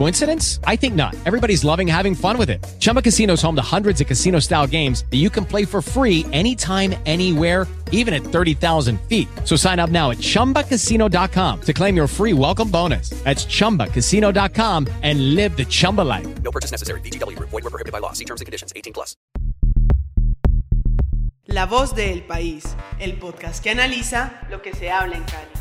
Coincidence? I think not. Everybody's loving having fun with it. Chumba Casino is home to hundreds of casino style games that you can play for free anytime, anywhere, even at 30,000 feet. So sign up now at chumbacasino.com to claim your free welcome bonus. That's chumbacasino.com and live the Chumba life. No purchase necessary. VGW Group. Void were prohibited by law. See terms and conditions. 18 plus. La voz del país, el podcast que analiza lo que se habla en Cali.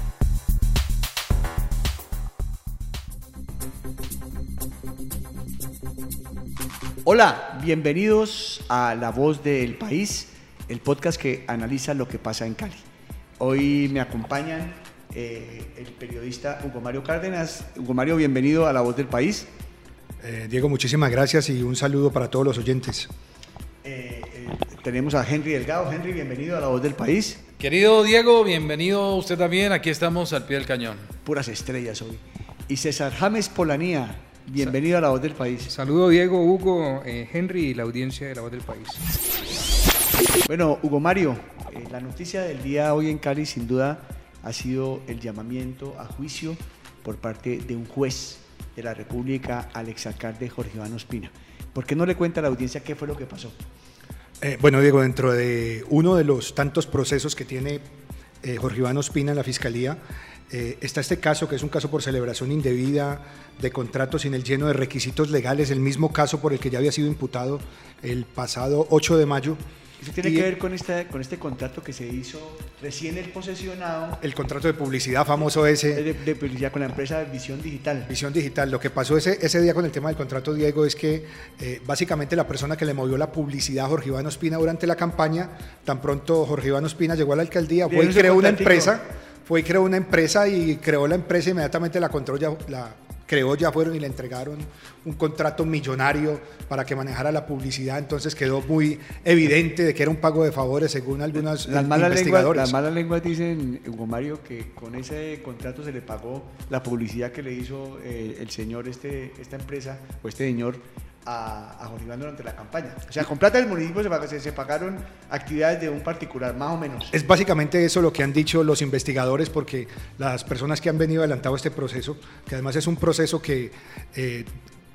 Hola, bienvenidos a La Voz del País, el podcast que analiza lo que pasa en Cali. Hoy me acompañan eh, el periodista Hugo Mario Cárdenas. Hugo Mario, bienvenido a La Voz del País. Eh, Diego, muchísimas gracias y un saludo para todos los oyentes. Eh, eh, tenemos a Henry Delgado. Henry, bienvenido a La Voz del País. Querido Diego, bienvenido usted también. Aquí estamos al pie del cañón. Puras estrellas hoy. Y César James Polanía, bienvenido a La Voz del País. Saludo Diego, Hugo, eh, Henry y la audiencia de La Voz del País. Bueno, Hugo Mario, eh, la noticia del día hoy en Cali sin duda ha sido el llamamiento a juicio por parte de un juez de la República al exalcalde Jorge Iván Ospina. ¿Por qué no le cuenta a la audiencia qué fue lo que pasó? Eh, bueno, Diego, dentro de uno de los tantos procesos que tiene eh, Jorge Iván Ospina en la Fiscalía, eh, está este caso que es un caso por celebración indebida de contratos sin el lleno de requisitos legales, el mismo caso por el que ya había sido imputado el pasado 8 de mayo. Eso tiene Y- que ver con, esta, con este contrato que se hizo recién el posesionado El contrato de publicidad famoso ese. de, de publicidad con la empresa Visión Digital. Visión Digital. Lo que pasó ese, ese día con el tema del contrato, Diego, es que eh, básicamente la persona que le movió la publicidad a Jorge Iván Ospina durante la campaña, tan pronto Jorge Iván Ospina llegó a la alcaldía, fue y creó una empresa, fue y creó una empresa y creó la empresa inmediatamente la controló ya, la creó ya fueron y le entregaron un contrato millonario para que manejara la publicidad, entonces quedó muy evidente de que era un pago de favores según algunos Las malas, lenguas, investigadores. las malas lenguas dicen, Hugo Mario, que con ese contrato se le pagó la publicidad que le hizo eh, el señor, este, esta empresa, o este señor, a, a durante la campaña. O sea, con plata del municipio se pagaron actividades de un particular, más o menos. Es básicamente eso lo que han dicho los investigadores, porque las personas que han venido adelantado este proceso, que además es un proceso que eh,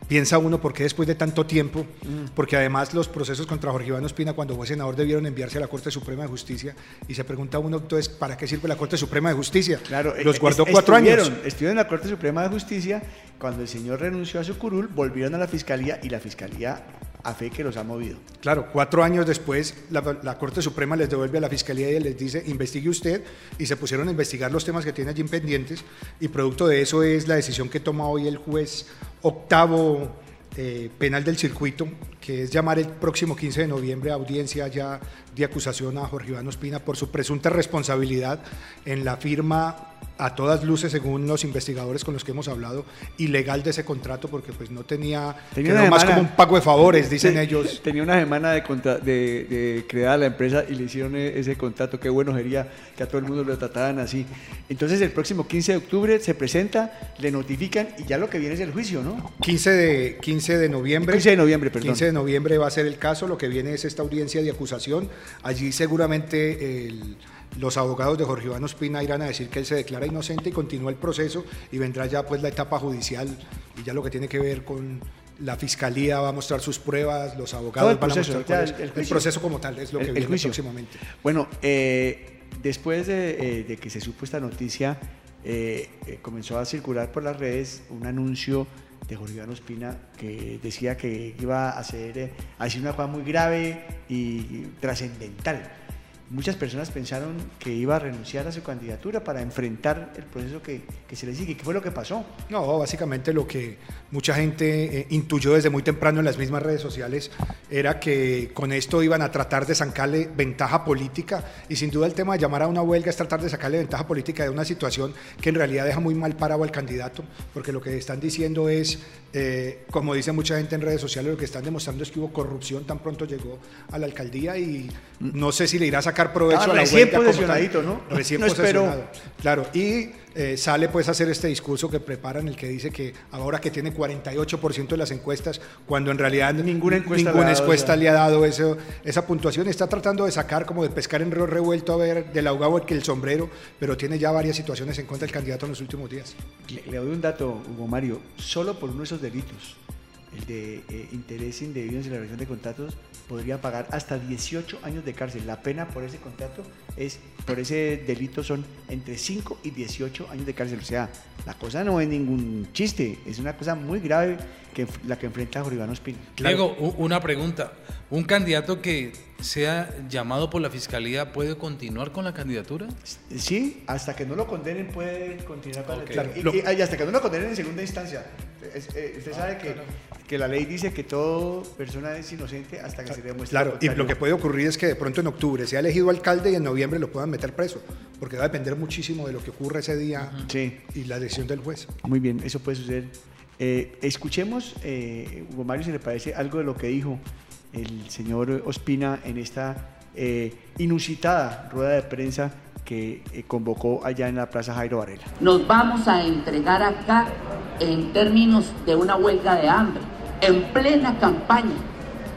piensa uno por qué después de tanto tiempo, porque además los procesos contra Jorge Iván Ospina cuando fue senador debieron enviarse a la Corte Suprema de Justicia y se pregunta uno entonces para qué sirve la Corte Suprema de Justicia. Claro, los eh, guardó cuatro años. estuvieron- Estuvieron en la Corte Suprema de Justicia, cuando el señor renunció a su curul, volvieron a la Fiscalía y la Fiscalía a fe que los ha movido. Claro, cuatro años después la, la Corte Suprema les devuelve a la Fiscalía y les dice, investigue usted, y se pusieron a investigar los temas que tiene allí pendientes, y producto de eso es la decisión que toma hoy el juez octavo eh, penal del circuito, que es llamar el próximo 15 de noviembre a audiencia ya de acusación a Jorge Iván Ospina por su presunta responsabilidad en la firma a todas luces, según los investigadores con los que hemos hablado, ilegal de ese contrato, porque pues no tenía, Tenía quedó más semana- como un pago de favores, dicen Te- ellos. Tenía una semana de, contra- de, de creada la empresa y le hicieron e- ese contrato. Qué bueno sería que a todo el mundo lo trataran así. Entonces, el próximo 15 de octubre se presenta, le notifican y ya lo que viene es el juicio, ¿no? 15 de, 15 de noviembre. 15 de noviembre, perdón. 15 de noviembre va a ser el caso, lo que viene es esta audiencia de acusación. Allí seguramente el- los abogados de Jorge Iván Ospina irán a decir que él se declara inocente y continúa el proceso y vendrá ya pues la etapa judicial y ya lo que tiene que ver con la fiscalía va a mostrar sus pruebas, los abogados el van proceso, a mostrar ya el- proceso como tal es lo que el viene juicio. próximamente. Bueno, eh, después de, eh, de que se supo esta noticia, eh, eh, comenzó a circular por las redes un anuncio de Jorge Iván Ospina que decía que iba a hacer, eh, a decir una cosa muy grave y trascendental. Muchas personas pensaron que iba a renunciar a su candidatura para enfrentar el proceso que, que se le sigue. ¿Qué fue lo que pasó? No, básicamente lo que mucha gente eh, intuyó desde muy temprano en las mismas redes sociales era que con esto iban a tratar de sacarle ventaja política y sin duda el tema de llamar a una huelga es tratar de sacarle ventaja política de una situación que en realidad deja muy mal parado al candidato, porque lo que están diciendo es, eh, como dice mucha gente en redes sociales, lo que están demostrando es que hubo corrupción tan pronto llegó a la alcaldía y no sé si le irá a sacar provecho Ah, a la recién tal. posesionadito, ¿no? Recién No espero. Claro, y eh, sale pues a hacer este discurso que preparan, el que dice que ahora que tiene 48% de las encuestas, cuando en realidad Ninguna encuesta ninguna le ha dado encuesta esa- le ha dado eso, esa puntuación, está tratando de sacar como de pescar en río revuelto a ver del ahogado que el sombrero, pero tiene ya varias situaciones en contra del candidato en los últimos días. Le, le doy un dato, Hugo Mario. Solo por uno de esos delitos, el de eh, interés indebido en celebración de contratos, podría pagar hasta 18 años de cárcel. La pena por ese contrato es, por ese delito son entre 5 y 18 años de cárcel. O sea, la cosa no es ningún chiste, es una cosa muy grave que la que enfrenta Jorge Iván Ospina. Diego, una pregunta. ¿Un candidato que sea llamado por la fiscalía puede continuar con la candidatura? Sí, hasta que no lo condenen puede continuar con Ok. claro, y, Lo- y- y hasta que no lo condenen en segunda instancia. Es- eh, usted sabe que, que la ley dice que toda persona es inocente hasta que se le demuestre Claro, y lo que puede ocurrir es que de pronto en octubre sea elegido alcalde y en noviembre lo puedan meter preso, porque va a depender muchísimo de lo que ocurra ese día Sí. y la decisión del juez. Muy bien, eso puede suceder. Eh, escuchemos, eh, Hugo Mario, si le parece algo de lo que dijo el señor Ospina en esta eh, inusitada rueda de prensa que eh, convocó allá en la Plaza Jairo Varela. nos vamos a entregar acá en términos de una huelga de hambre, en plena campaña,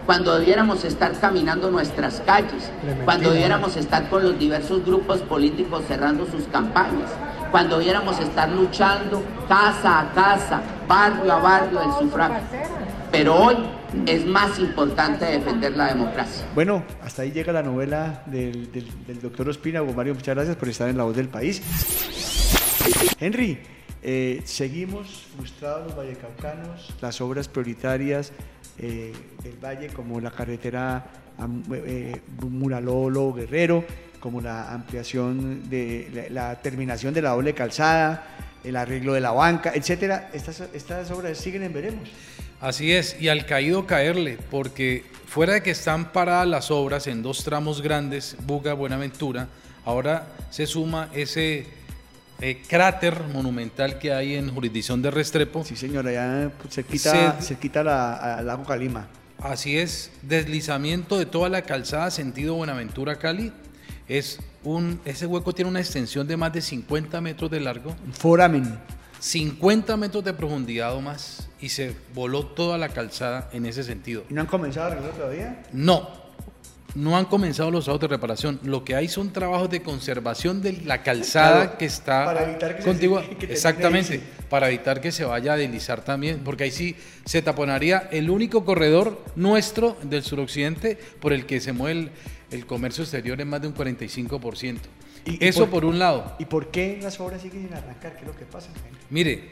cuando debiéramos estar caminando nuestras calles, cuando debiéramos estar con los diversos grupos políticos cerrando sus campañas, cuando debiéramos estar luchando casa a casa, barrio a barrio del sufragio. Pero hoy es más importante defender la democracia. Bueno, hasta ahí llega la novela del, del- del doctor Ospina. Mario, muchas gracias por estar en La Voz del País. Henry, eh, seguimos frustrados los vallecaucanos, las obras prioritarias eh, del valle como la carretera am- eh, Muralolo Guerrero, como la ampliación de la, terminación de la doble calzada, el arreglo de la banca, etcétera. Estas obras siguen en veremos. Así es, y al caído caerle, porque fuera de que están paradas las obras en dos tramos grandes, Buga, Buenaventura, ahora se suma ese eh, cráter monumental que hay en jurisdicción de Restrepo. Sí, señora, ya pues, cerquita, Se- cerquita la- lago Calima. Así es, deslizamiento de toda la calzada sentido Buenaventura Cali. Es un, ese hueco tiene una extensión de más de 50 metros de largo, Foramen. 50 metros de profundidad o más, y se voló toda la calzada en ese sentido. ¿Y no han comenzado a arreglar todavía? No, no han comenzado los trabajos de reparación. Lo que hay son trabajos de conservación de la calzada Claro, que está para evitar que se- contigua. que termine Exactamente, para evitar que se vaya a deslizar también, porque ahí sí se taponaría el único corredor nuestro del suroccidente por el que se mueve el, el comercio exterior en más de un 45%. ¿Y- y Eso por- por un lado. ¿Y por qué las obras siguen sin arrancar? ¿Qué es lo que pasa? Mire,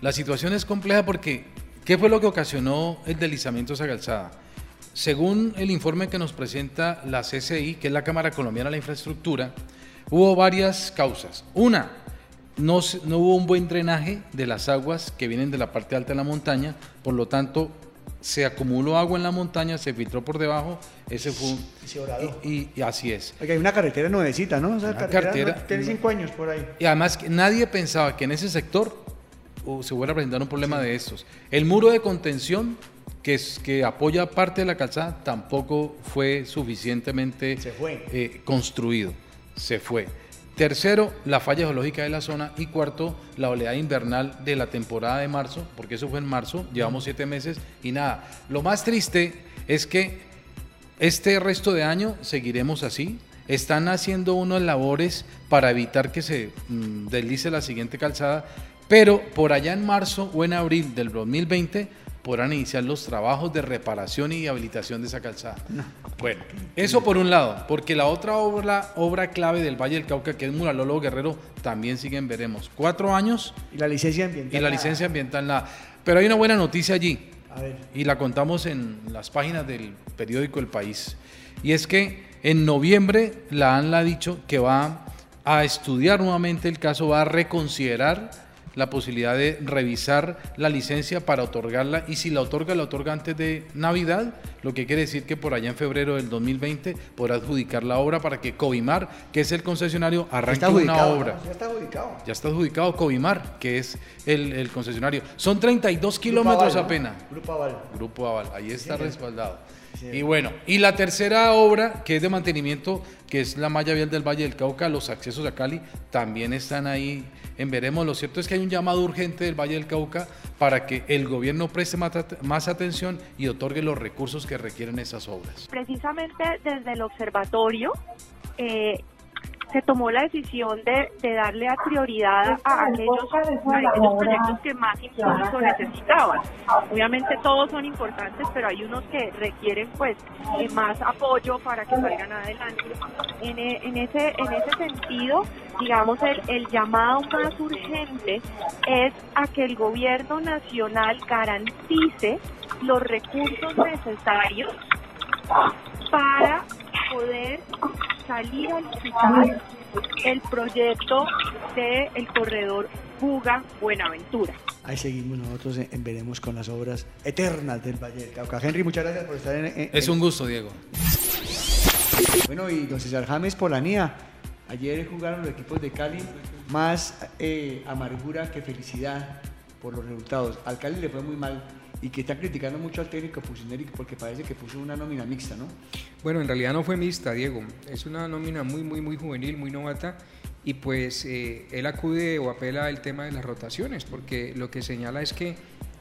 la situación es compleja porque ¿qué fue lo que ocasionó el deslizamiento de esa calzada? Según el informe que nos presenta la CCI, que es la Cámara Colombiana de la Infraestructura, hubo varias causas. Una, no, no hubo un buen drenaje de las aguas que vienen de la parte alta de la montaña, por lo tanto se acumuló agua en la montaña, se filtró por debajo, ese fue un- Se y, y así es. Oiga, hay una carretera nuevecita, ¿no? O sea, Una carretera no- tiene cinco años por ahí. Y además que nadie pensaba que en ese sector uh, se fuera a presentar un problema de estos. El muro de contención que, es, que apoya parte de la calzada tampoco fue suficientemente Se fue. eh, construido. Se fue. Tercero, la falla geológica de la zona. Y cuarto, la oleada invernal de la temporada de marzo, porque eso fue en marzo, llevamos siete meses y nada. Lo más triste es que este resto de año seguiremos así. Están haciendo unas labores para evitar que se mm, deslice la siguiente calzada, pero por allá en marzo o en abril del 2020 podrán iniciar los trabajos de reparación y habilitación de esa calzada. Bueno, eso por un lado, porque la otra obra, obra clave del Valle del Cauca, que es Muralolo Guerrero, también siguen, veremos. Cuatro años Y la licencia ambiental. y la licencia ambiental nada. Pero hay una buena noticia allí. A ver. y la contamos en las páginas del periódico El País. Y es que en noviembre la ANLA ha dicho que va a estudiar nuevamente el caso, va a reconsiderar la posibilidad de revisar la licencia para otorgarla y si la otorga, la otorga antes de Navidad, lo que quiere decir que por allá en febrero del 2020 podrá adjudicar la obra para que Covimar, que es el concesionario, arranque una obra. Ya está adjudicado. Ya está adjudicado Covimar, que es el, el concesionario. Son 32 kilómetros Aval, ¿no? apenas. Grupo Aval. Grupo Aval, ahí está respaldado. Sí, Y bueno, y la tercera obra, que es de mantenimiento, que es la malla vial del Valle del Cauca, los accesos a Cali, también están ahí en veremos. Lo cierto es que hay un llamado urgente del Valle del Cauca para que el gobierno preste más, más atención y otorgue los recursos que requieren esas obras. precisamente desde el observatorio eh, se tomó la decisión de, de darle a prioridad a aquellos, a aquellos proyectos que más impulso necesitaban. Obviamente todos son importantes, pero hay unos que requieren pues eh, más apoyo para que salgan adelante. En, e- en ese, en ese sentido, digamos, el, el llamado más urgente es a que el gobierno nacional garantice los recursos necesarios para poder salir a licitar el proyecto del el corredor Buga Buenaventura. Ahí seguimos nosotros en, en Veremos con las obras eternas del Valle del Cauca. Henry, muchas gracias por estar en... en- Es un gusto, Diego. Bueno, y don César James Polanía. Ayer jugaron los equipos de Cali más eh, amargura que felicidad por los resultados. Al Cali le fue muy mal y que está criticando mucho al técnico Pusineri porque parece que puso una nómina mixta, ¿no? Bueno, en realidad no fue mixta, Diego. Es una nómina muy, muy, muy juvenil, muy novata. Y pues eh, él acude o apela al tema de las rotaciones, porque lo que señala es que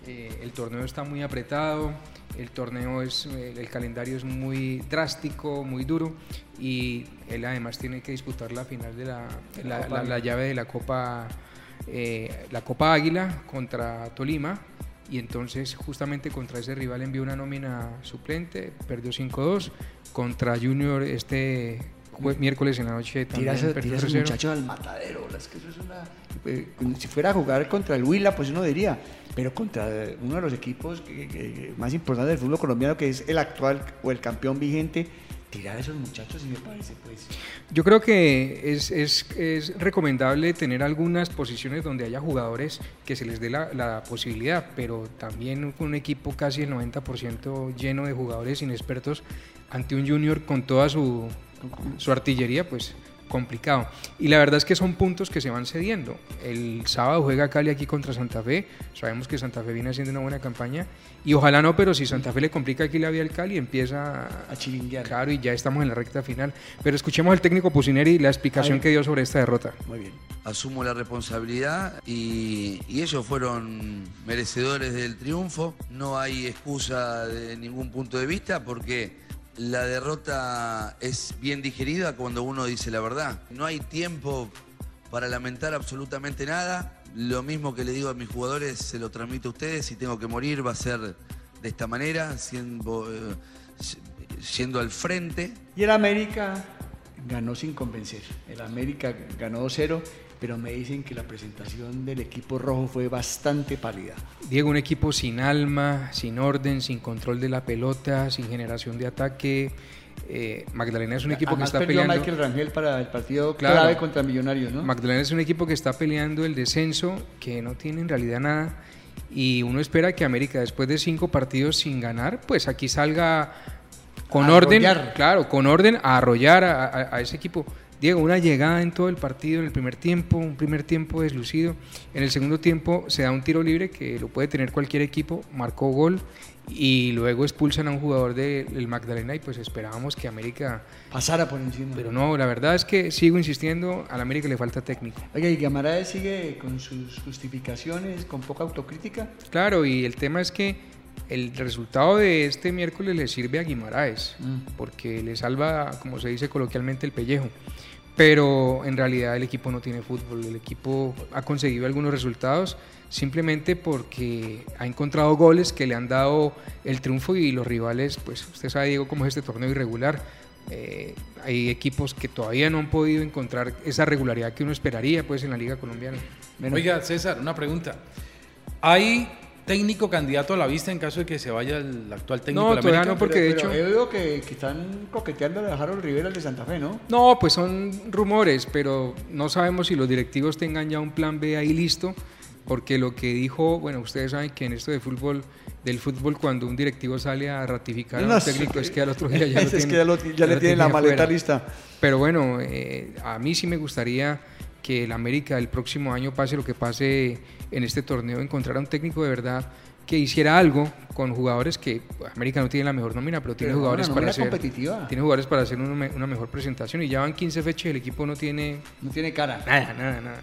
eh, el torneo está muy apretado, el torneo es, eh, el calendario es muy drástico, muy duro, y él además tiene que disputar la final de la, la- llave de la Copa, eh, la Copa Águila contra Tolima. Y entonces justamente contra ese rival envió una nómina suplente, perdió 5-2. Contra Junior este miércoles en la noche también ese- perdió tira a esos 3-0. muchachos al matadero. es que eso es una- eh, si fuera a jugar contra el Huila, pues uno diría, pero contra uno de los equipos que- que- que más importantes del fútbol colombiano, que es el actual o el campeón vigente, tirar a esos muchachos y me parece pues... Yo creo que es, es, es recomendable tener algunas posiciones donde haya jugadores que se les dé la, la posibilidad, pero también con un equipo casi el 90% lleno de jugadores inexpertos ante un junior con toda su, su artillería, pues complicado. Y la verdad es que son puntos que se van cediendo. El sábado juega Cali aquí contra Santa Fe. Sabemos que Santa Fe viene haciendo una buena campaña. Y ojalá no, pero si Santa Fe le complica aquí la vía al Cali, empieza a chiringuear. Claro, y ya estamos en la recta final. Pero escuchemos al técnico Pusineri y la explicación que dio sobre esta derrota. Muy bien. asumo la responsabilidad y, y ellos fueron merecedores del triunfo. No hay excusa de ningún punto de vista porque la derrota es bien digerida cuando uno dice la verdad. No hay tiempo para lamentar absolutamente nada. Lo mismo que le digo a mis jugadores se lo transmito a ustedes. Si tengo que morir va a ser de esta manera, siendo, eh, siendo al frente. Y el América ganó sin convencer. El América ganó 2-0, pero me dicen que la presentación del equipo rojo fue bastante pálida. Diego, un equipo sin alma, sin orden, sin control de la pelota, sin generación de ataque. Eh, Magdalena es un equipo Además, que está a peleando. Michael Rangel para el partido Claro. clave contra Millonarios, ¿no? Magdalena es un equipo que está peleando el descenso, que no tiene en realidad nada. Y uno espera que América, después de cinco partidos sin ganar, pues aquí salga con orden, claro, con orden a arrollar a, a- a ese equipo. Diego, una llegada en todo el partido, en el primer tiempo, un primer tiempo deslucido. En el segundo tiempo se da un tiro libre que lo puede tener cualquier equipo, marcó gol y luego expulsan a un jugador de- del Magdalena y pues esperábamos que América pasara por encima. Pero no, la verdad es que sigo insistiendo, al América le falta técnico. Oye, ¿y Guimaraes sigue con sus justificaciones, con poca autocrítica? Claro, y el tema es que el resultado de este miércoles le sirve a Guimaraes, Mm. porque le salva, como se dice coloquialmente, el pellejo. Pero en realidad el equipo no tiene fútbol, el equipo ha conseguido algunos resultados simplemente porque ha encontrado goles que le han dado el triunfo y los rivales, pues usted sabe Diego cómo es este torneo irregular. Eh, hay equipos que todavía no han podido encontrar esa regularidad que uno esperaría pues en la liga colombiana. Oiga, César, una pregunta. Hay técnico candidato a la vista en caso de que se vaya el actual técnico No, de la todavía América? no, porque de hecho- Pero he oído que, que están coqueteando a Harold Rivera al de Santa Fe, ¿no? No, pues son rumores, pero no sabemos si los directivos tengan ya un plan B ahí listo, porque lo que dijo, bueno, ustedes saben que en esto de fútbol, del fútbol, cuando un directivo sale a ratificar a No, un técnico, es que al otro día ya lo es tiene. que ya lo- ya le tienen la maleta lista. Pero bueno, eh, a mí sí me gustaría que el América el próximo año pase lo que pase en este torneo, encontrar a un técnico de verdad que hiciera algo con jugadores que América no tiene la mejor nómina, pero tiene Pero jugadores para hacer competitiva. tiene jugadores para hacer una, una mejor presentación y ya van 15 fechas y el equipo no tiene No tiene cara. nada, nada, nada.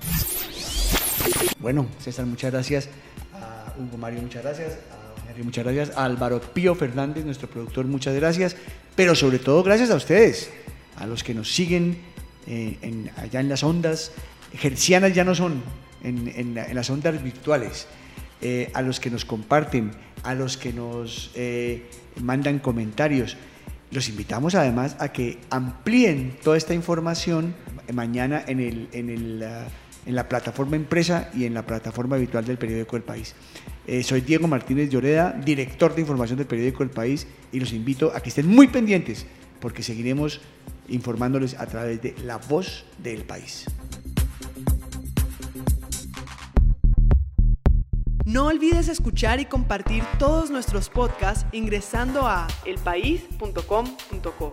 Bueno, César, muchas gracias. A Hugo Mario, muchas gracias. A Henry, muchas gracias. A Álvaro Pío Fernández, nuestro productor, muchas gracias. Pero sobre todo, gracias a ustedes, a los que nos siguen eh, en- allá en las ondas. Gercianas ya no son, en, en la- en las ondas virtuales. Eh, a los que nos comparten, a los que nos eh, mandan comentarios. Los invitamos además a que amplíen toda esta información mañana en, ah, la plataforma empresa y en la plataforma habitual del periódico El País. Eh, soy Diego Martínez Lloreda, director de información del periódico El País, y los invito a que estén muy pendientes porque seguiremos informándoles a través de la voz del país. No olvides escuchar y compartir todos nuestros podcasts ingresando a elpaís.com.co.